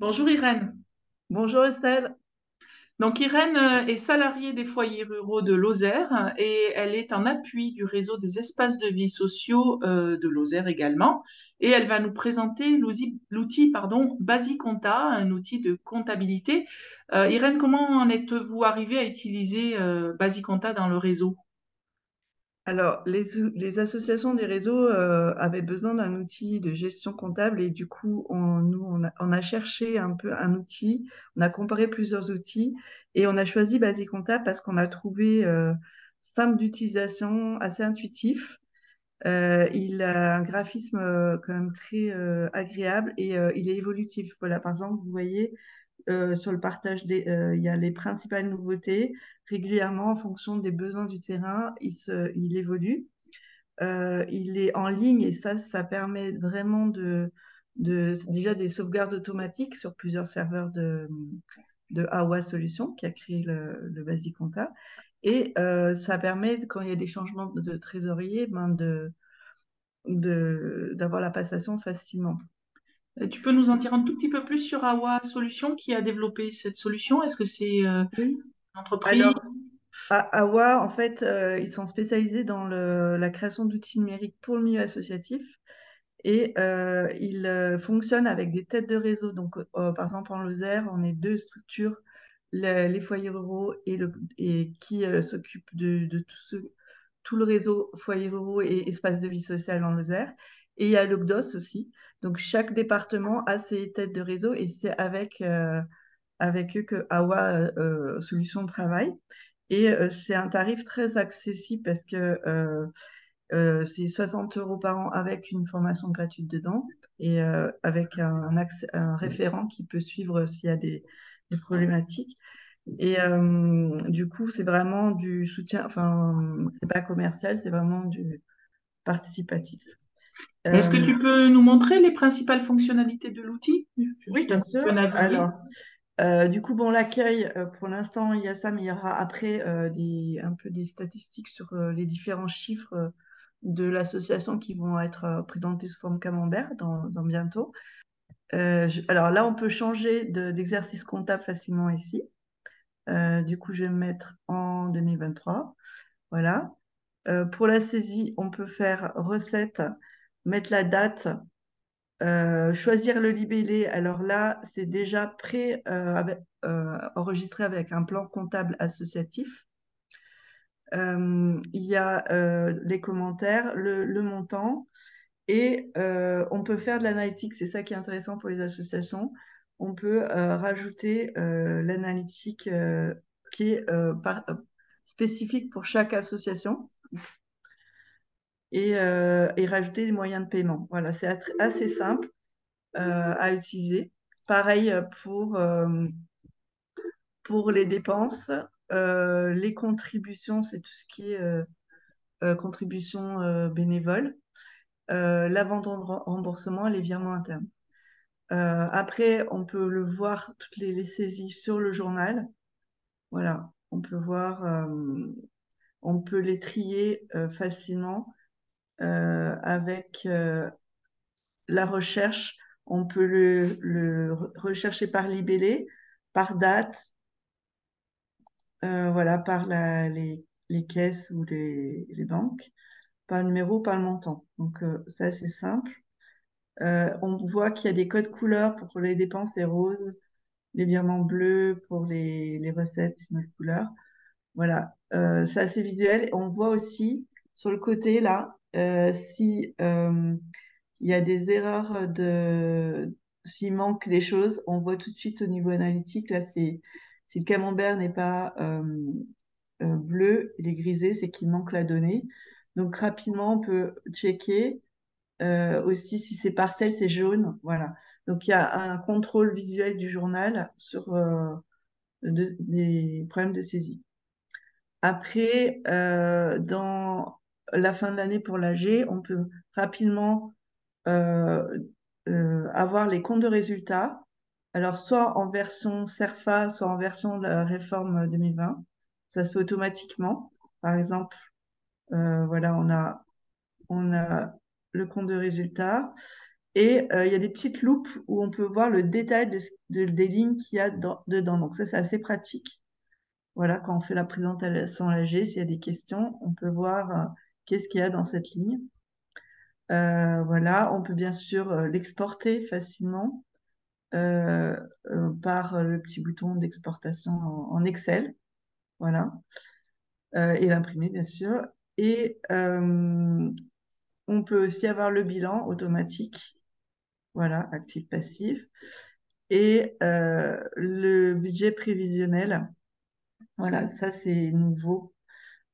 Bonjour Irène. Bonjour Estelle. Donc Irène euh, est salariée des foyers ruraux de Lozère et elle est en appui du réseau des espaces de vie sociaux euh, de Lozère également. Et elle va nous présenter l'outil, pardon, Basicompta, un outil de comptabilité. Euh, Irène, comment en êtes-vous arrivée à utiliser euh, Basicompta dans le réseau? Alors, les, associations des réseaux euh, avaient besoin d'un outil de gestion comptable et du coup, on, nous, on a, cherché un peu un outil, on a comparé plusieurs outils et on a choisi Basic Comptable parce qu'on a trouvé euh, simple d'utilisation, assez intuitif. Euh, il a un graphisme quand même très agréable et il est évolutif. Voilà, par exemple, vous voyez, sur le partage des, il y a les principales nouveautés. Régulièrement, en fonction des besoins du terrain, il se, il évolue. Euh, il est en ligne et ça, ça permet vraiment de, de déjà des sauvegardes automatiques sur plusieurs serveurs de, de AWA Solutions qui a créé le, le Basic Compta. Et euh, ça permet, quand il y a des changements de trésorier, ben de, de, d'avoir la passation facilement. Tu peux nous en dire un tout petit peu plus sur Awa Solutions qui a développé cette solution? Est-ce que c'est euh, Oui. Entreprise? Alors, À AWA, en fait, euh, ils sont spécialisés dans la création d'outils numériques pour le milieu associatif et euh, ils euh, fonctionnent avec des têtes de réseau. Donc, par exemple, en Lozère, on est deux structures, le- les foyers ruraux et, qui s'occupent de, tout, le réseau foyers ruraux et espaces de vie sociale en Lozère. Et il y a le GDOS aussi. Donc, chaque département a ses têtes de réseau et c'est avec, avec eux que AWA euh, Solutions travaille. Et euh, c'est un tarif très accessible parce que euh, euh, c'est 60 euros par an avec une formation gratuite dedans et euh, avec un, accès- un référent qui peut suivre s'il y a des, des problématiques. Et euh, du coup, c'est vraiment du soutien, enfin, c'est pas commercial, c'est vraiment du participatif. Est-ce que Euh, tu peux nous montrer les principales fonctionnalités de l'outil? oui, bien sûr. Alors, Euh, du coup, bon, l'accueil, euh, pour l'instant, il y a ça, mais il y aura après euh, des, un peu des statistiques sur les différents chiffres de l'association qui vont être présentés sous forme camembert dans, bientôt. Alors là, on peut changer de- d'exercice comptable facilement ici. Du coup, je vais me mettre en 2023. Voilà. Pour la saisie, on peut faire recette, mettre la date euh, choisir le libellé, alors là, c'est déjà pré, euh, avec- euh, avec un plan comptable associatif. Il y a les commentaires, le, montant, et on peut faire de l'analytique. C'est ça qui est intéressant pour les associations. On peut rajouter l'analytique qui est spécifique pour chaque association et, euh, et rajouter des moyens de paiement. Voilà, c'est assez simple. euh, à utiliser. Pareil pour, euh, pour les dépenses. Les contributions, c'est tout ce qui est euh, contributions euh, l'abandon de remboursement les virements internes. Après, on peut le voir, toutes les, saisies sur le journal. Voilà, on peut voir, on peut les trier facilement avec euh, la recherche. On peut le, rechercher par libellé, par date, euh, voilà, par les, caisses ou les, banques, par le numéro, par le montant. Donc, euh, ça, c'est simple. Euh, on voit qu'il y a des codes couleurs pour les dépenses, c'est rose, les virements bleus pour les, les recettes, une autre couleur. Voilà, euh, c'est assez visuel. On voit aussi sur le côté, là, euh, si euh, y a des erreurs de... S'il manque des choses, on voit tout de suite au niveau analytique, là, c'est si le camembert n'est pas euh, euh, bleu, il est grisé, c'est qu'il manque la donnée. Donc rapidement, on peut checker aussi si c'est parcelle, c'est jaune. Voilà. Donc il y a un contrôle visuel du journal sur de- des problèmes de saisie. Après, dans la fin de l'année pour l'AG, on peut rapidement euh, euh, avoir les comptes de résultats. Alors, soit en version CERFA, soit en version réforme 2020. Ça se fait automatiquement. Par exemple, euh, voilà, on a, le compte de résultats. Et il y a des petites loupes où on peut voir le détail de, des lignes qu'il y a dedans. Donc ça, c'est assez pratique. Voilà, quand on fait la présentation à l'AG, s'il y a des questions, on peut voir qu'est-ce qu'il y a dans cette ligne. voilà, on peut bien sûr l'exporter facilement. Euh, euh, par le petit bouton d'exportation en, Excel. Voilà. Euh, et l'imprimer, bien sûr. Et on peut aussi avoir le bilan automatique. Voilà, actif-passif. Et le budget prévisionnel. Voilà, ça c'est nouveau.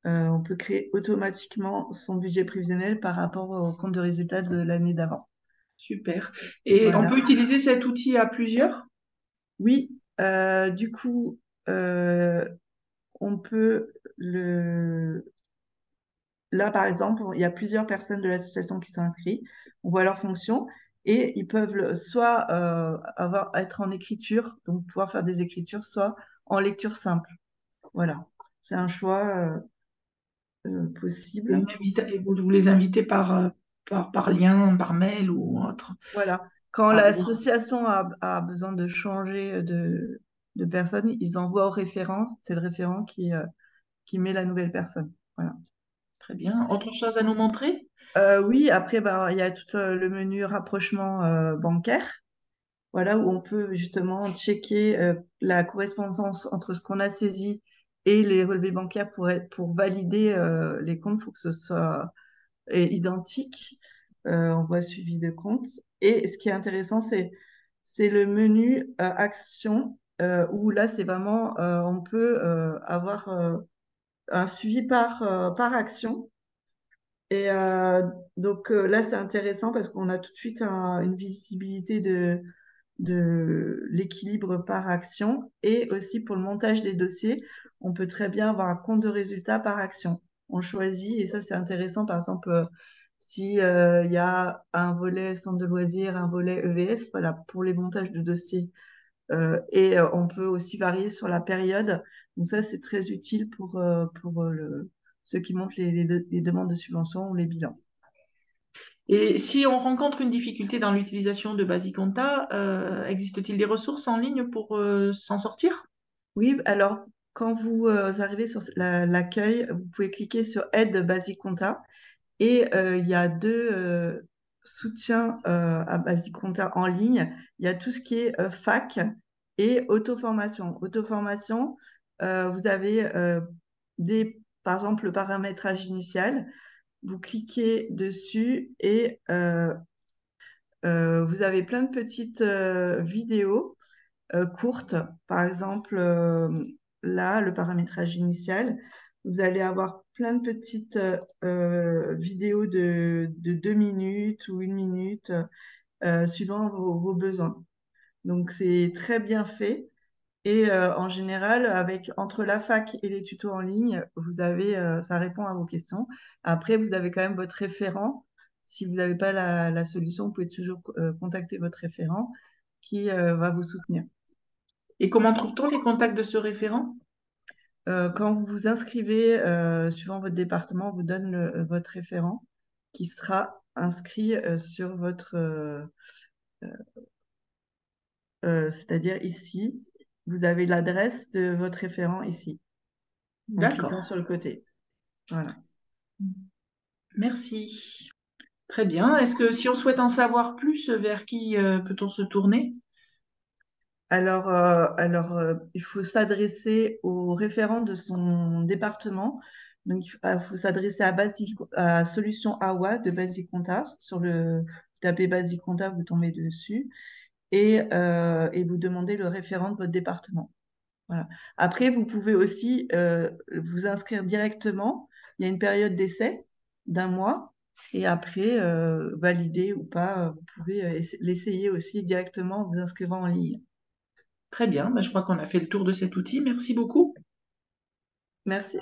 On peut créer automatiquement son budget prévisionnel par rapport au compte de résultat de l'année d'avant. Super. Et on peut utiliser cet outil à plusieurs? Oui, euh, du coup, euh, on peut le... Là, par exemple, il y a plusieurs personnes de l'association qui sont inscrites. On voit leurs fonctions et ils peuvent soit euh, avoir, être en écriture, donc pouvoir faire des écritures, soit en lecture simple. Voilà, c'est un choix possible. Vous, vous les invitez par, par, lien, par mail ou autre. Voilà. Quand ah, l'association a, besoin de changer de, de personne, ils envoient au référent. C'est le référent qui, euh, qui met la nouvelle personne. Voilà. Très bien. Autre chose à nous montrer? Euh, Oui, après, bah, il y a tout euh, le menu rapprochement bancaire. Voilà, où on peut justement checker la correspondance entre ce qu'on a saisi et les relevés bancaires pour, être, pour valider les comptes. Il faut que ce soit est identique. Euh, on voit suivi de compte. Et ce qui est intéressant, c'est, c'est le menu euh, action, euh, où là, c'est vraiment, on peut avoir un suivi par, par action. Et donc là, c'est intéressant parce qu'on a tout de suite une visibilité de, de l'équilibre par action et aussi pour le montage des dossiers, on peut très bien avoir un compte de résultat par action on choisit, et ça c'est intéressant, par exemple, euh, s'il euh, y a un volet centre de loisirs, un volet EVS, voilà, pour les montages de dossiers. Euh, et on peut aussi varier sur la période. Donc ça, c'est très utile pour, pour ceux qui montent les, demandes de subvention ou les bilans. Et si on rencontre une difficulté dans l'utilisation de Basiconta, existe-t-il des ressources en ligne pour s'en sortir? Oui, alors quand vous euh, arrivez sur l'accueil, vous pouvez cliquer sur Aide Basic Compta et euh, il y a deux euh, soutiens à Basic Compta en ligne. Il y a tout ce qui est fac et auto-formation. Auto-formation, vous avez des, par exemple le paramétrage initial. Vous cliquez dessus et vous avez plein de petites vidéos courtes. Par exemple, là, le paramétrage initial, vous allez avoir plein de petites euh, vidéos de, deux minutes ou une minute, euh, suivant vos, besoins. Donc, c'est très bien fait. Et euh, en général, avec, entre la fac et les tutos en ligne, vous avez, ça répond à vos questions. Après, vous avez quand même votre référent. Si vous n'avez pas la, la, solution, vous pouvez toujours contacter votre référent qui va vous soutenir. Et comment trouve-t-on les contacts de ce référent? Euh, Quand vous vous inscrivez, euh, suivant votre département, on vous donne euh, votre référent qui sera inscrit sur votre... C'est-à-dire ici, vous avez l'adresse de votre référent ici. Cliquant sur le côté. Voilà. Merci. Très bien. Est-ce que si on souhaite en savoir plus, vers qui peut-on se tourner? Alors, euh, alors euh, il faut s'adresser au référent de son département. Donc, il faut, s'adresser à, Basic, à Solution AWA de Basic Compta. Sur le, tapez Basic Compta, vous tombez dessus et, euh, et, vous demandez le référent de votre département. Voilà. Après, vous pouvez aussi vous inscrire directement. Il y a une période d'essai d'un mois et après, valider ou pas, vous pouvez l'essayer aussi directement en vous inscrivant en ligne. Très bien, bah, je crois qu'on a fait le tour de cet outil. Merci beaucoup. Merci.